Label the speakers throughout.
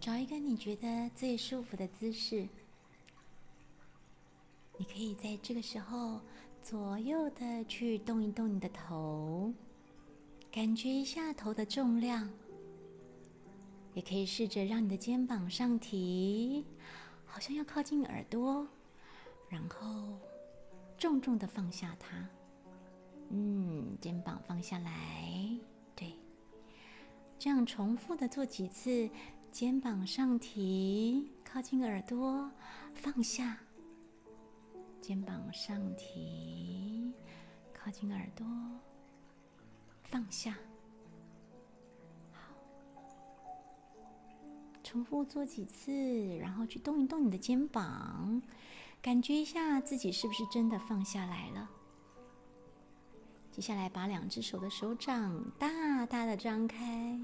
Speaker 1: 找一个你觉得最舒服的姿势，你可以在这个时候左右的去动一动你的头，感觉一下头的重量。也可以试着让你的肩膀上提，好像要靠近耳朵，然后重重的放下它。嗯，肩膀放下来，对，这样重复的做几次。肩膀上提，靠近耳朵，放下；肩膀上提，靠近耳朵，放下。好，重复做几次，然后去动一动你的肩膀，感觉一下自己是不是真的放下来了。接下来，把两只手的手掌大大的张开。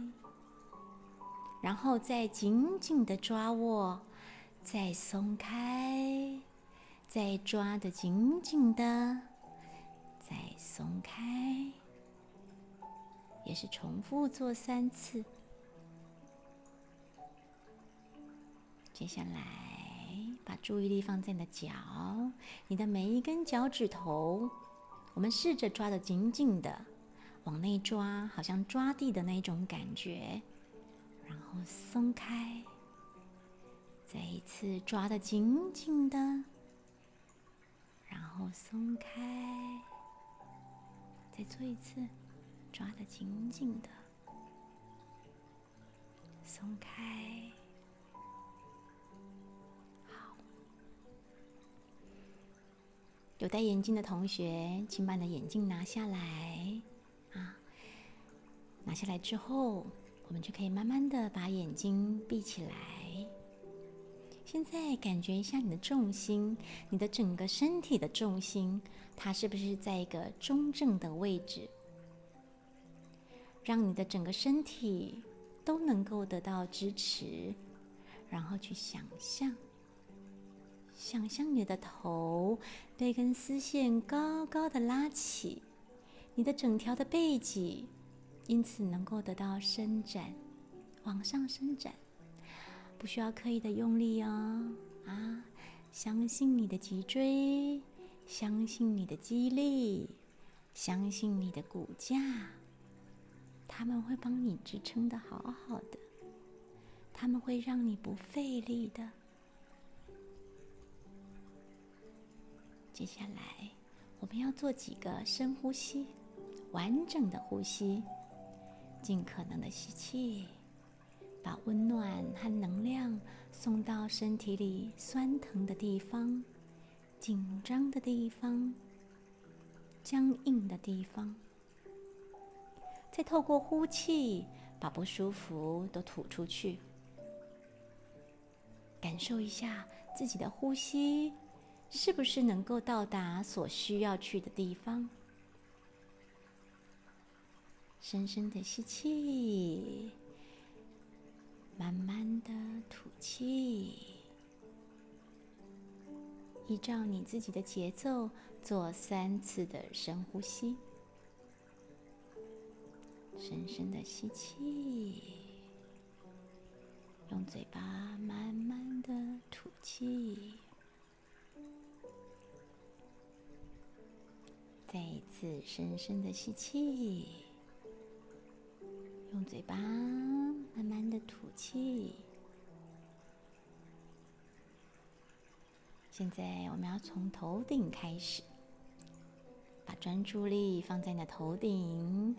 Speaker 1: 然后再紧紧的抓握，再松开，再抓的紧紧的，再松开，也是重复做三次。接下来，把注意力放在你的脚，你的每一根脚趾头，我们试着抓的紧紧的，往内抓，好像抓地的那种感觉。然后松开，再一次抓的紧紧的，然后松开，再做一次，抓的紧紧的，松开。有戴眼镜的同学，请把你的眼镜拿下来啊！拿下来之后。我们就可以慢慢的把眼睛闭起来。现在感觉一下你的重心，你的整个身体的重心，它是不是在一个中正的位置？让你的整个身体都能够得到支持，然后去想象，想象你的头被根丝线高高的拉起，你的整条的背脊。因此能够得到伸展，往上伸展，不需要刻意的用力哦。啊，相信你的脊椎，相信你的肌力，相信你的骨架，他们会帮你支撑的好好的，他们会让你不费力的。接下来我们要做几个深呼吸，完整的呼吸。尽可能的吸气，把温暖和能量送到身体里酸疼的地方、紧张的地方、僵硬的地方。再透过呼气，把不舒服都吐出去。感受一下自己的呼吸，是不是能够到达所需要去的地方？深深的吸气，慢慢的吐气，依照你自己的节奏做三次的深呼吸。深深的吸气，用嘴巴慢慢的吐气，再一次深深的吸气。用嘴巴慢慢的吐气。现在我们要从头顶开始，把专注力放在你的头顶，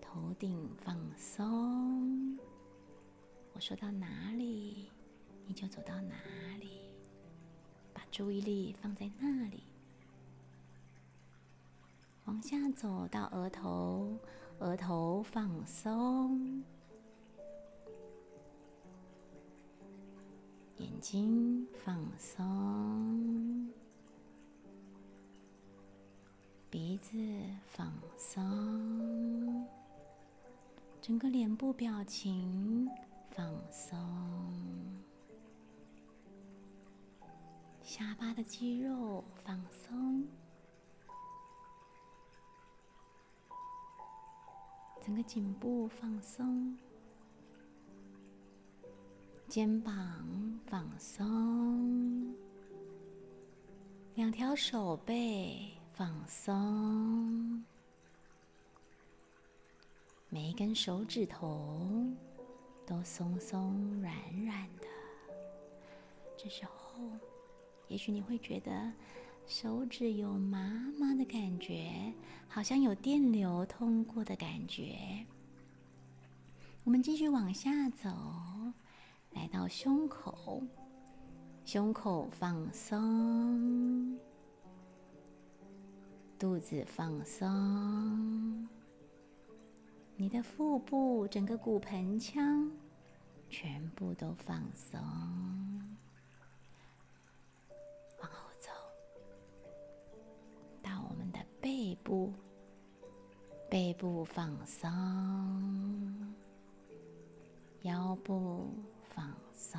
Speaker 1: 头顶放松。我说到哪里，你就走到哪里，把注意力放在那里。往下走到额头。额头放松，眼睛放松，鼻子放松，整个脸部表情放松，下巴的肌肉放松。整个颈部放松，肩膀放松，两条手背放松，每一根手指头都松松软软的。这时候，也许你会觉得。手指有麻麻的感觉，好像有电流通过的感觉。我们继续往下走，来到胸口，胸口放松，肚子放松，你的腹部、整个骨盆腔全部都放松。背部，背部放松，腰部放松，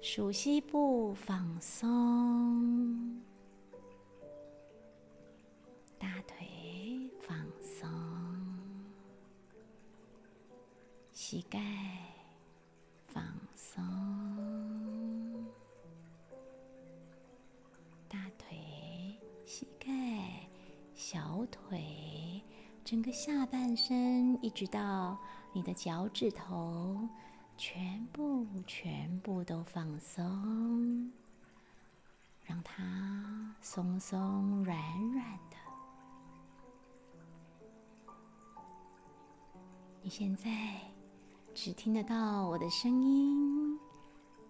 Speaker 1: 属膝部放松，大腿放松，膝盖放松。膝盖小腿，整个下半身，一直到你的脚趾头，全部全部都放松，让它松松软软的。你现在只听得到我的声音，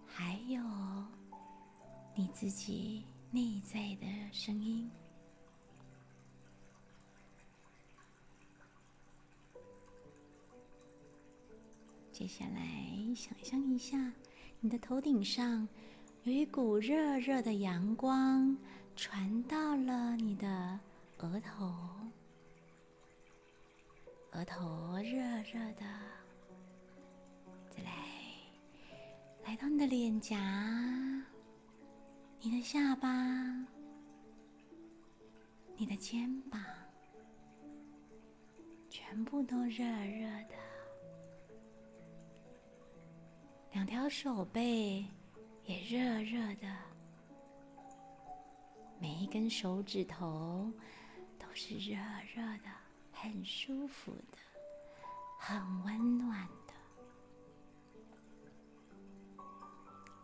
Speaker 1: 还有你自己内在的声音。接下来，想象一下，你的头顶上有一股热热的阳光传到了你的额头，额头热热的。再来，来到你的脸颊、你的下巴、你的肩膀，全部都热热的。两条手背也热热的，每一根手指头都是热热的，很舒服的，很温暖的。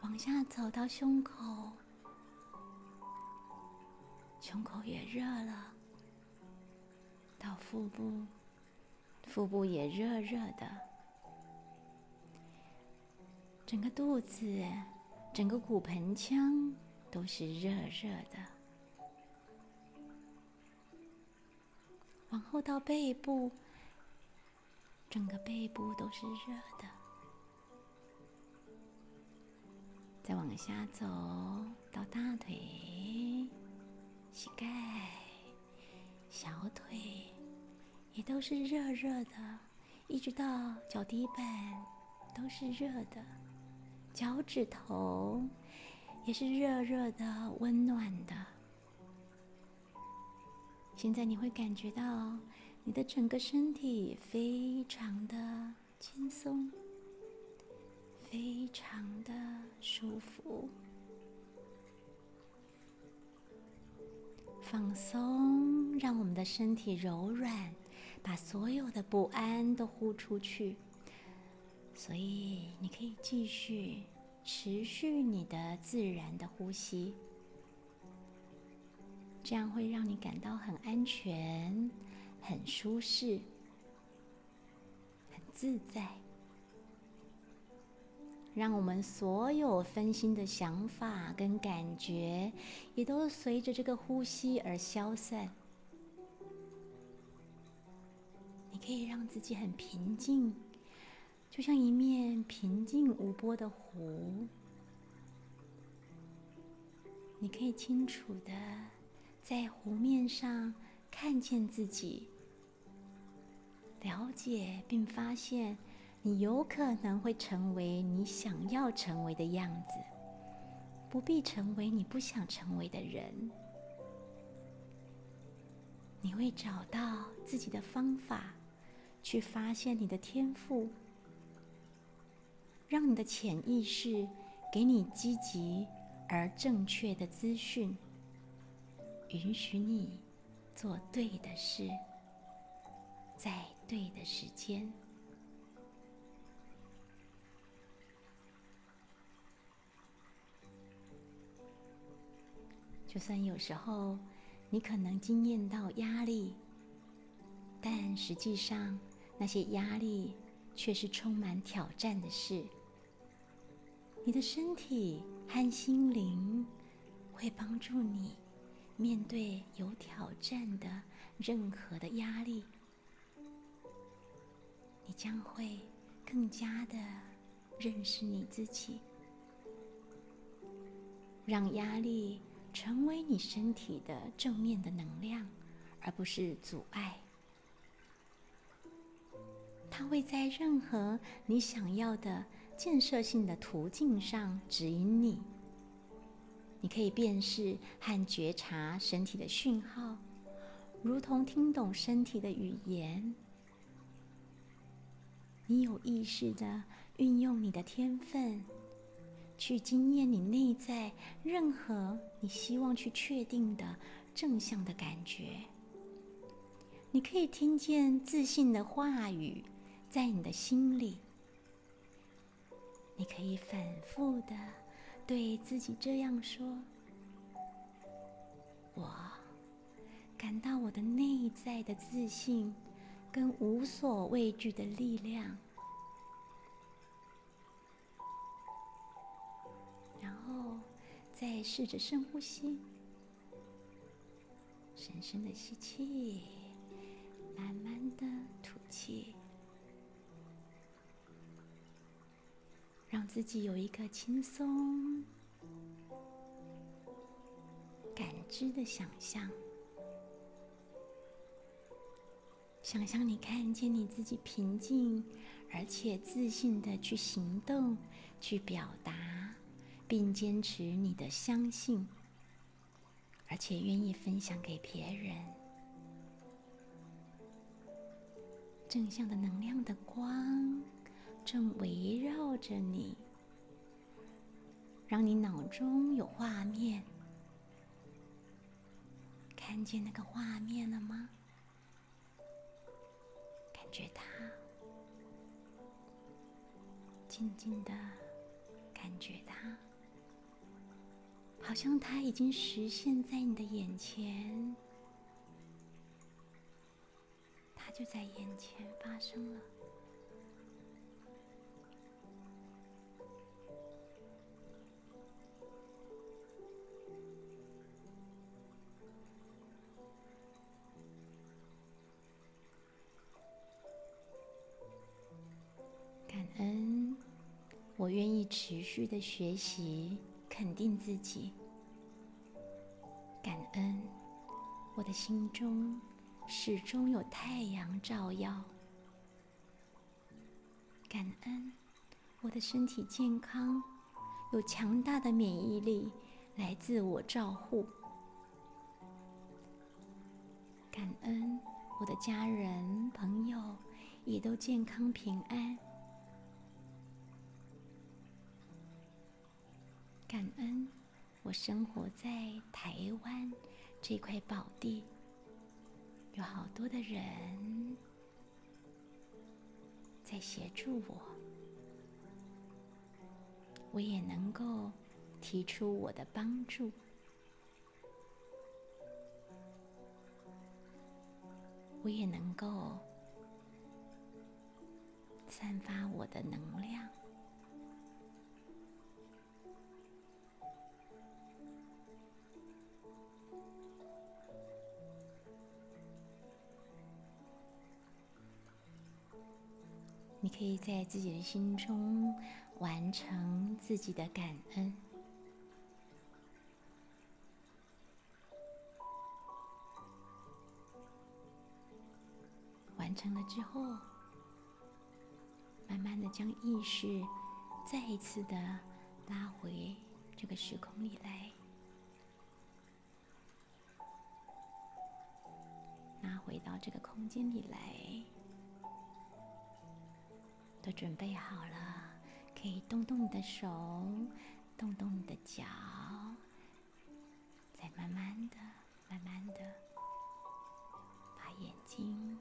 Speaker 1: 往下走到胸口，胸口也热了；到腹部，腹部也热热的。整个肚子、整个骨盆腔都是热热的，往后到背部，整个背部都是热的。再往下走到大腿、膝盖、小腿，也都是热热的，一直到脚底板都是热的。脚趾头也是热热的、温暖的。现在你会感觉到你的整个身体非常的轻松，非常的舒服，放松，让我们的身体柔软，把所有的不安都呼出去。所以，你可以继续持续你的自然的呼吸，这样会让你感到很安全、很舒适、很自在，让我们所有分心的想法跟感觉，也都随着这个呼吸而消散。你可以让自己很平静。就像一面平静无波的湖，你可以清楚的在湖面上看见自己，了解并发现你有可能会成为你想要成为的样子，不必成为你不想成为的人。你会找到自己的方法，去发现你的天赋，让你的潜意识给你积极而正确的资讯，允许你做对的事，在对的时间。就算有时候你可能经验到压力，但实际上那些压力却是充满挑战的事。你的身体和心灵会帮助你面对有挑战的任何的压力，你将会更加的认识你自己，让压力。成为你身体的正面的能量，而不是阻碍。它会在任何你想要的建设性的途径上指引你。你可以辨识和觉察身体的讯号，如同听懂身体的语言。你有意识的运用你的天分。去经验你内在任何你希望去确定的正向的感觉。你可以听见自信的话语在你的心里。你可以反复的对自己这样说：“我感到我的内在的自信跟无所畏惧的力量。”然后再试着深呼吸，深深的吸气，慢慢的吐气，让自己有一个轻松、感知的想象。想象你看见你自己平静而且自信的去行动、去表达。并坚持你的相信，而且愿意分享给别人。正向的能量的光正围绕着你，让你脑中有画面。看见那个画面了吗？感觉它，静静的感觉它。好像它已经实现在你的眼前，它就在眼前发生了。持续的学习。肯定自己，感恩我的心中始终有太阳照耀，感恩我的身体健康，有强大的免疫力来自我照护，感恩我的家人朋友也都健康平安。感恩我生活在台湾这块宝地，有好多的人在协助我，我也能够提出我的帮助，我也能够散发我的能量。你可以在自己的心中完成自己的感恩，完成了之后，慢慢的将意识再一次的拉回这个时空里来，拉回到这个空间里来。都准备好了可以动动你的手动动你的脚再慢慢的慢慢的把眼睛